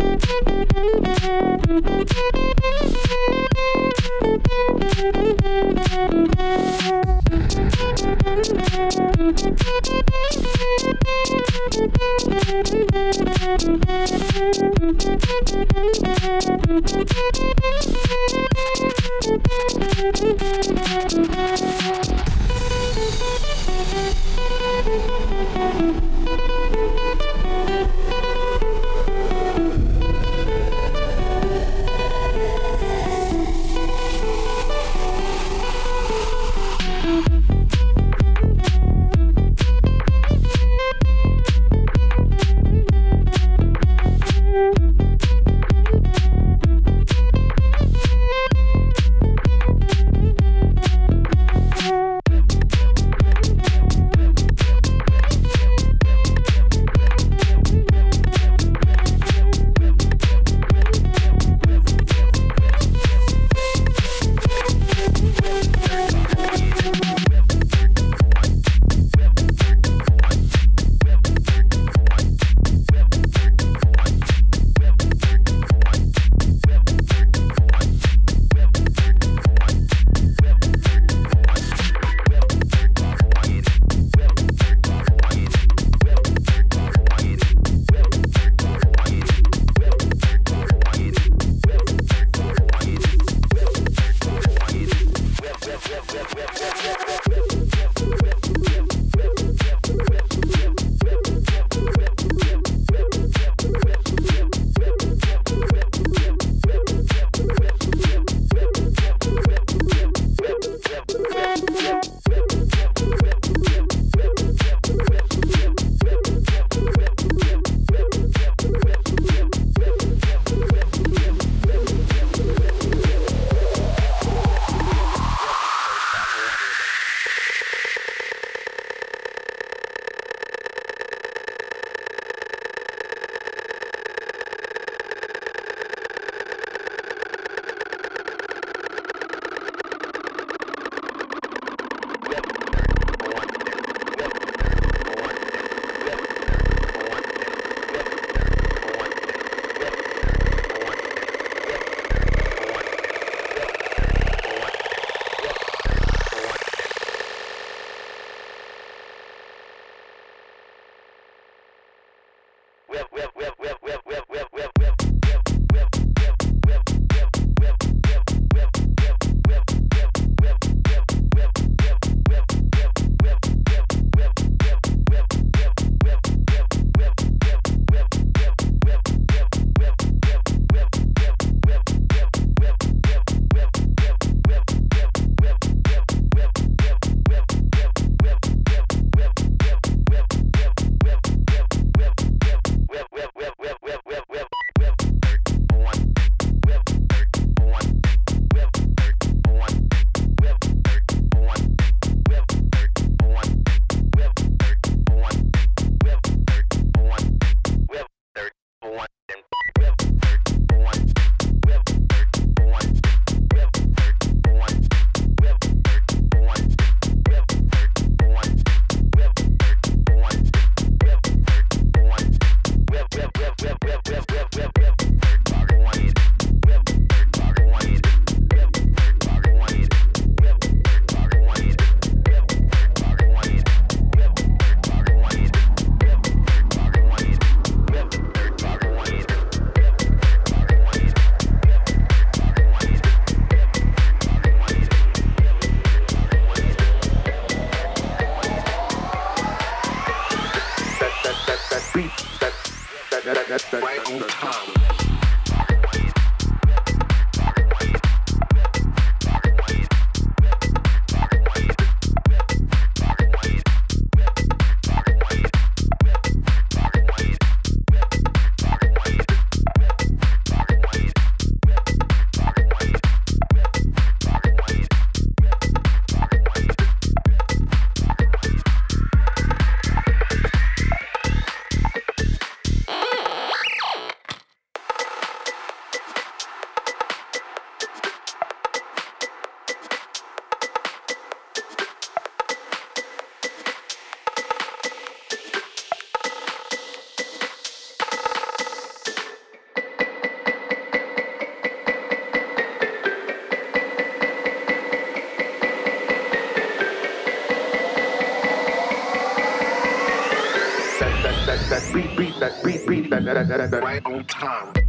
Thank you. right on time.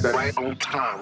right on time.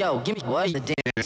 Yo, give me what? The dance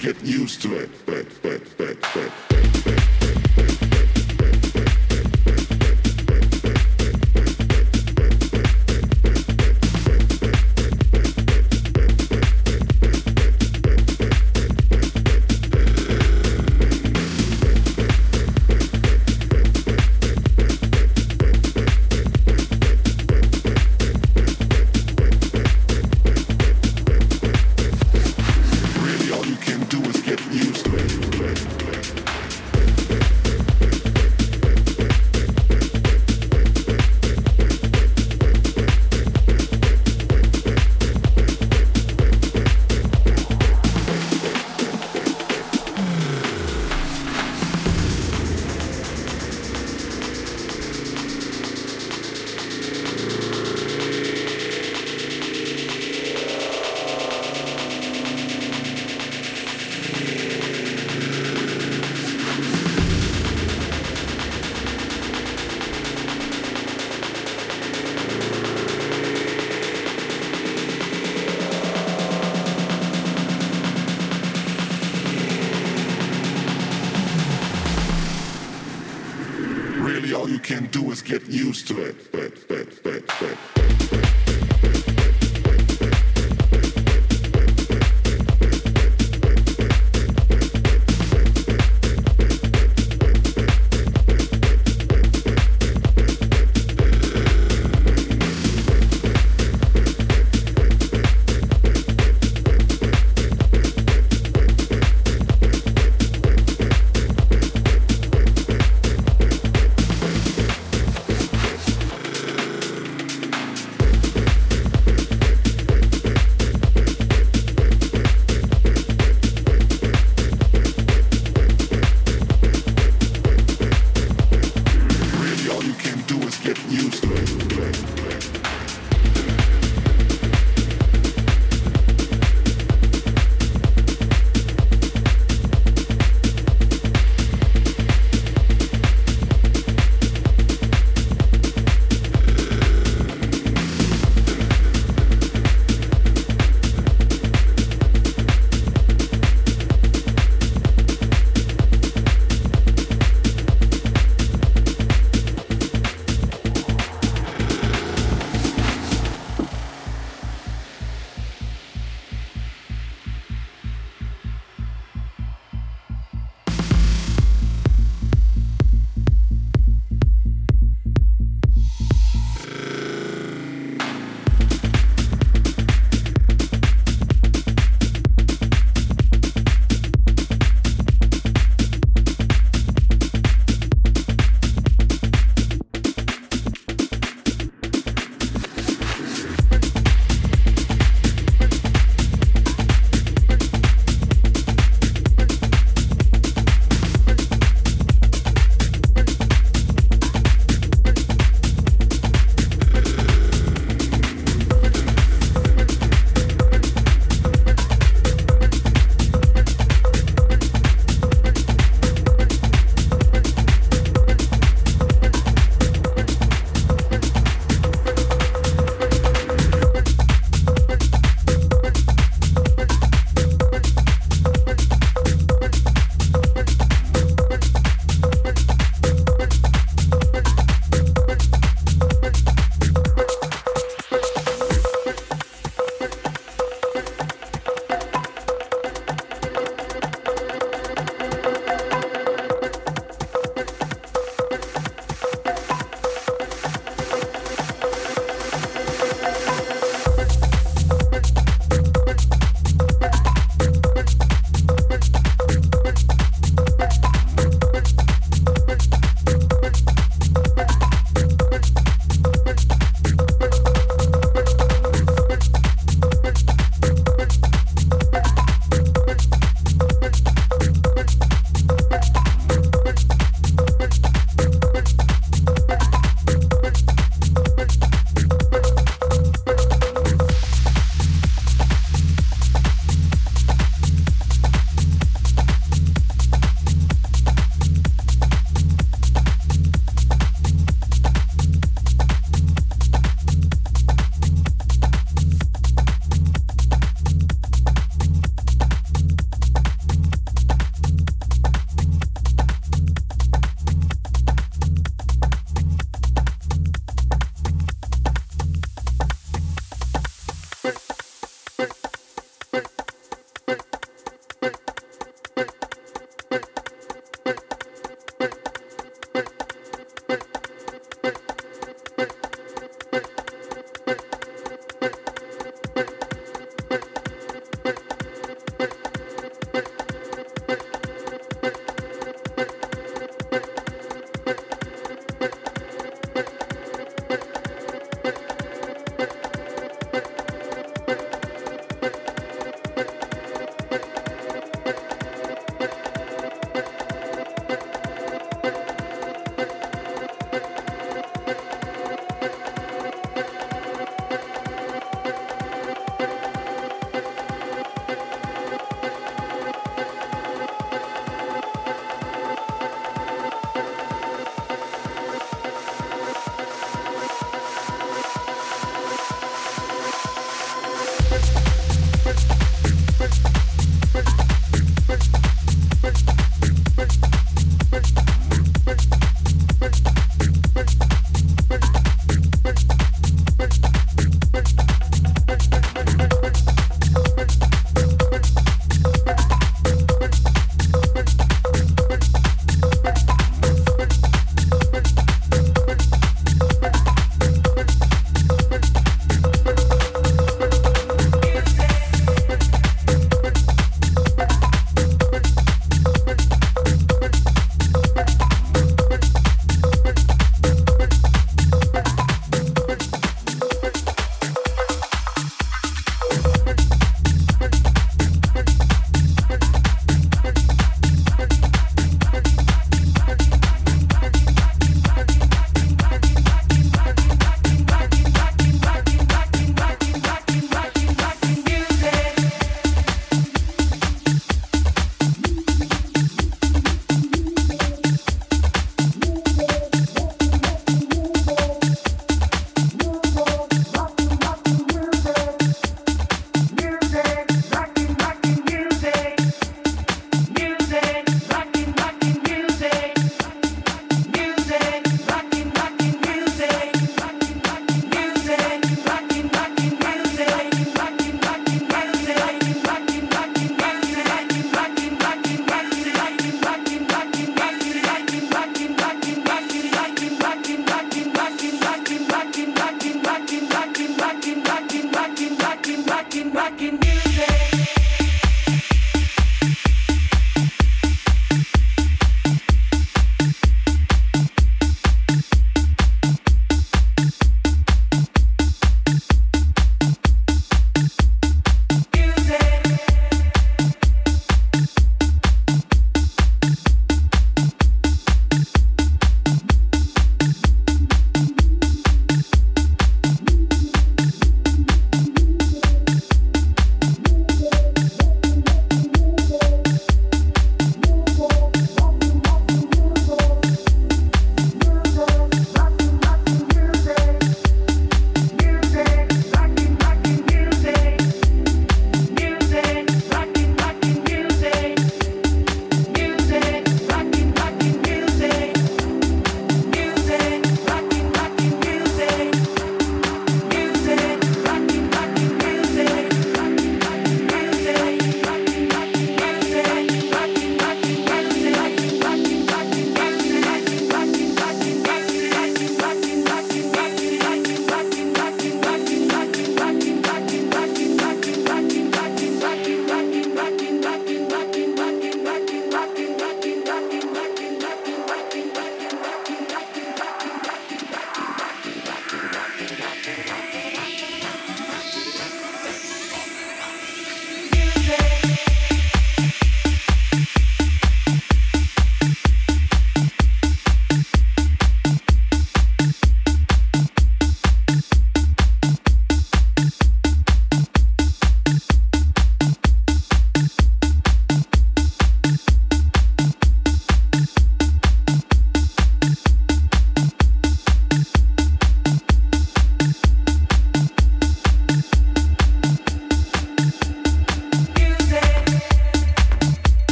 get used to it. Can do is get used to it.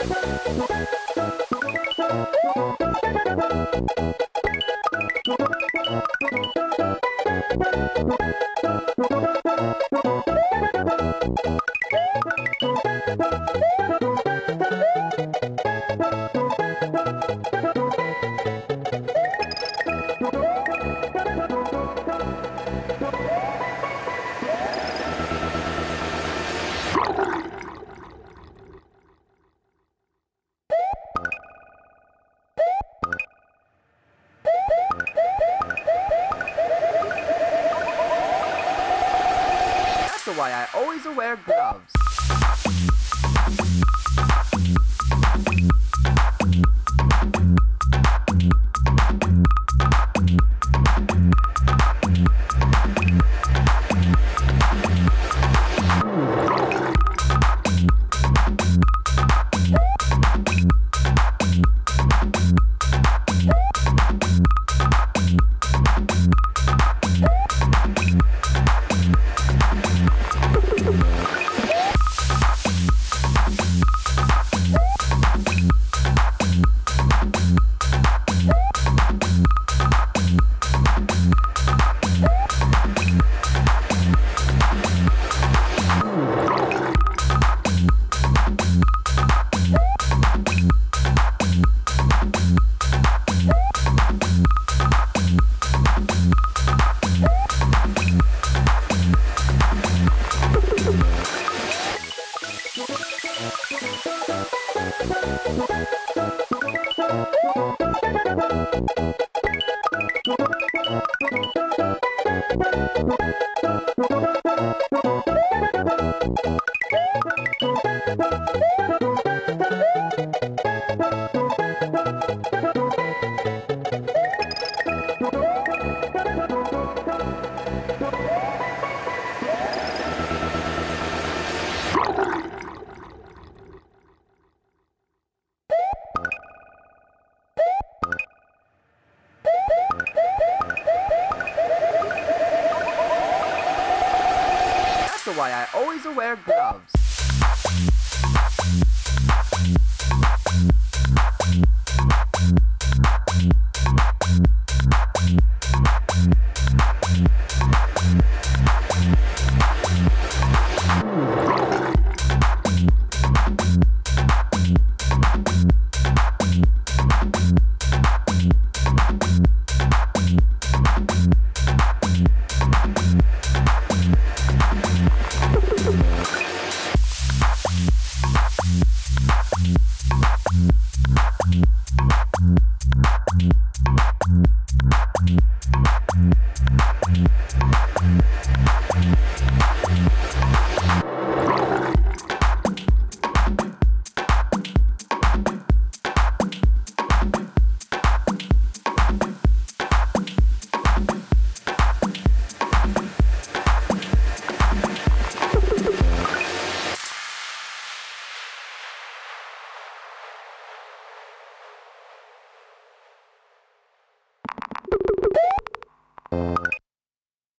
Thank you. Thank you.